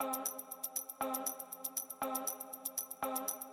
Uh, uh, uh,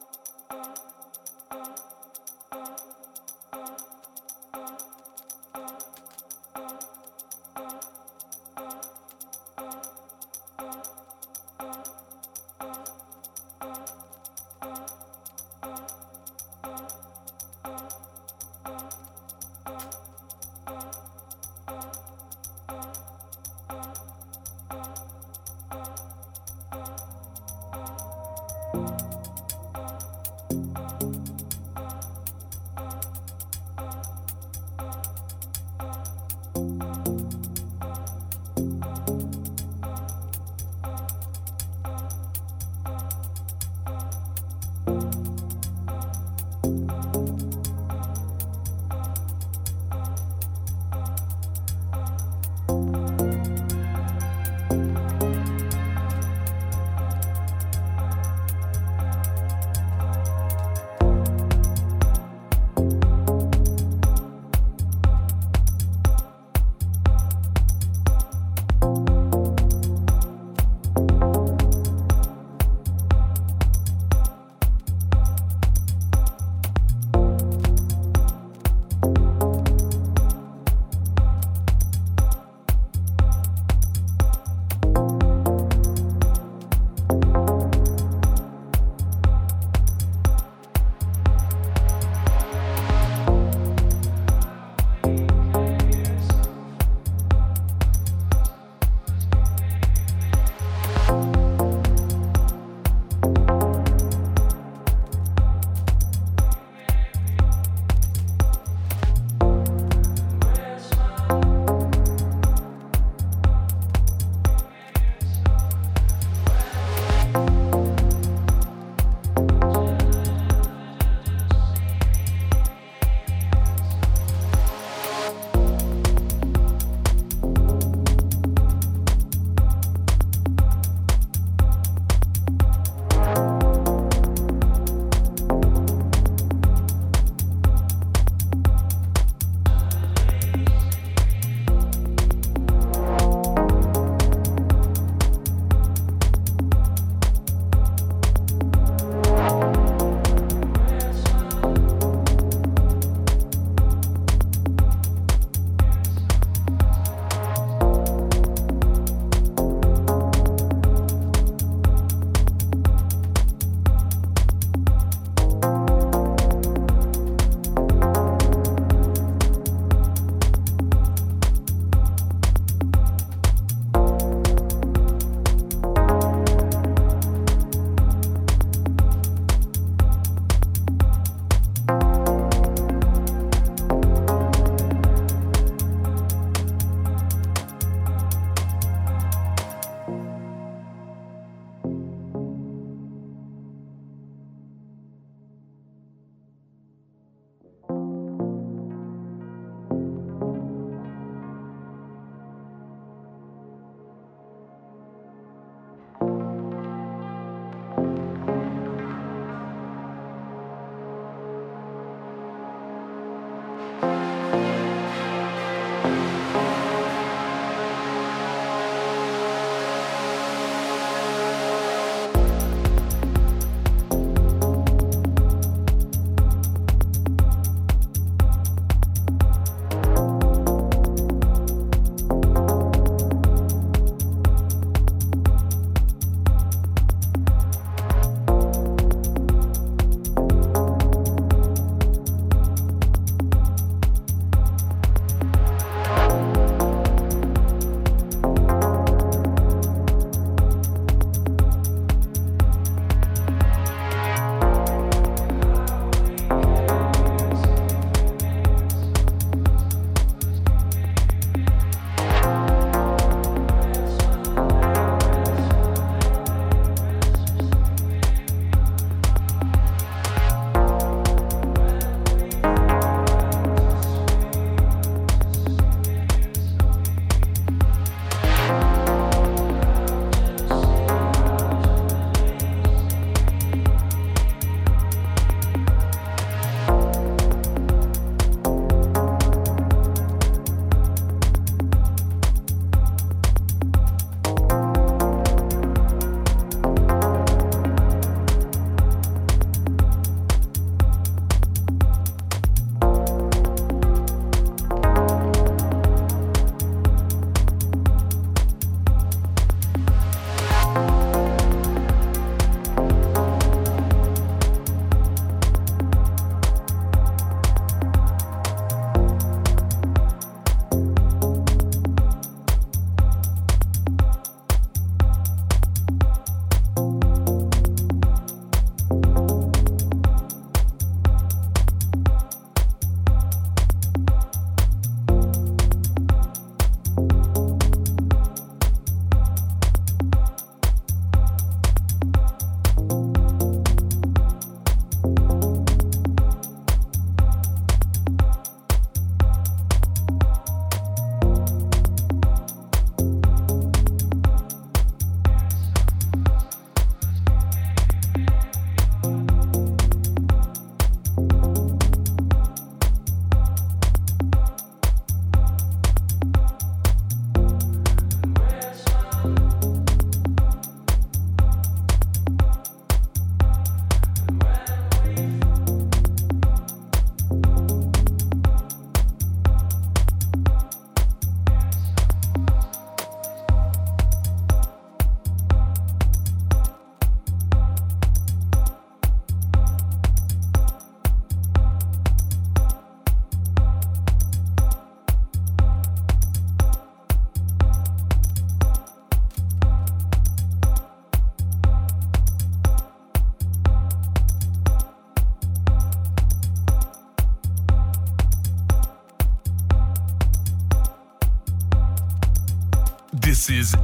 is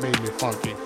Made me funky.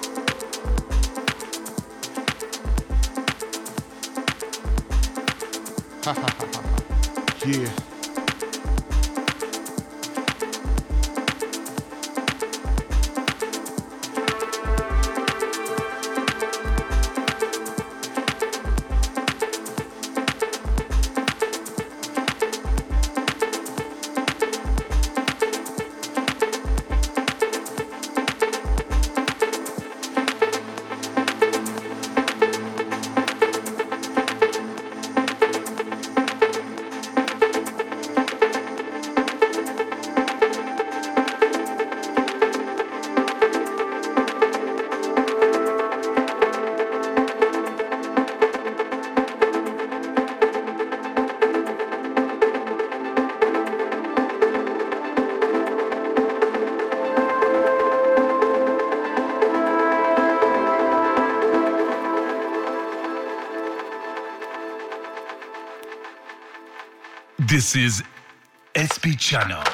This is SP Channel.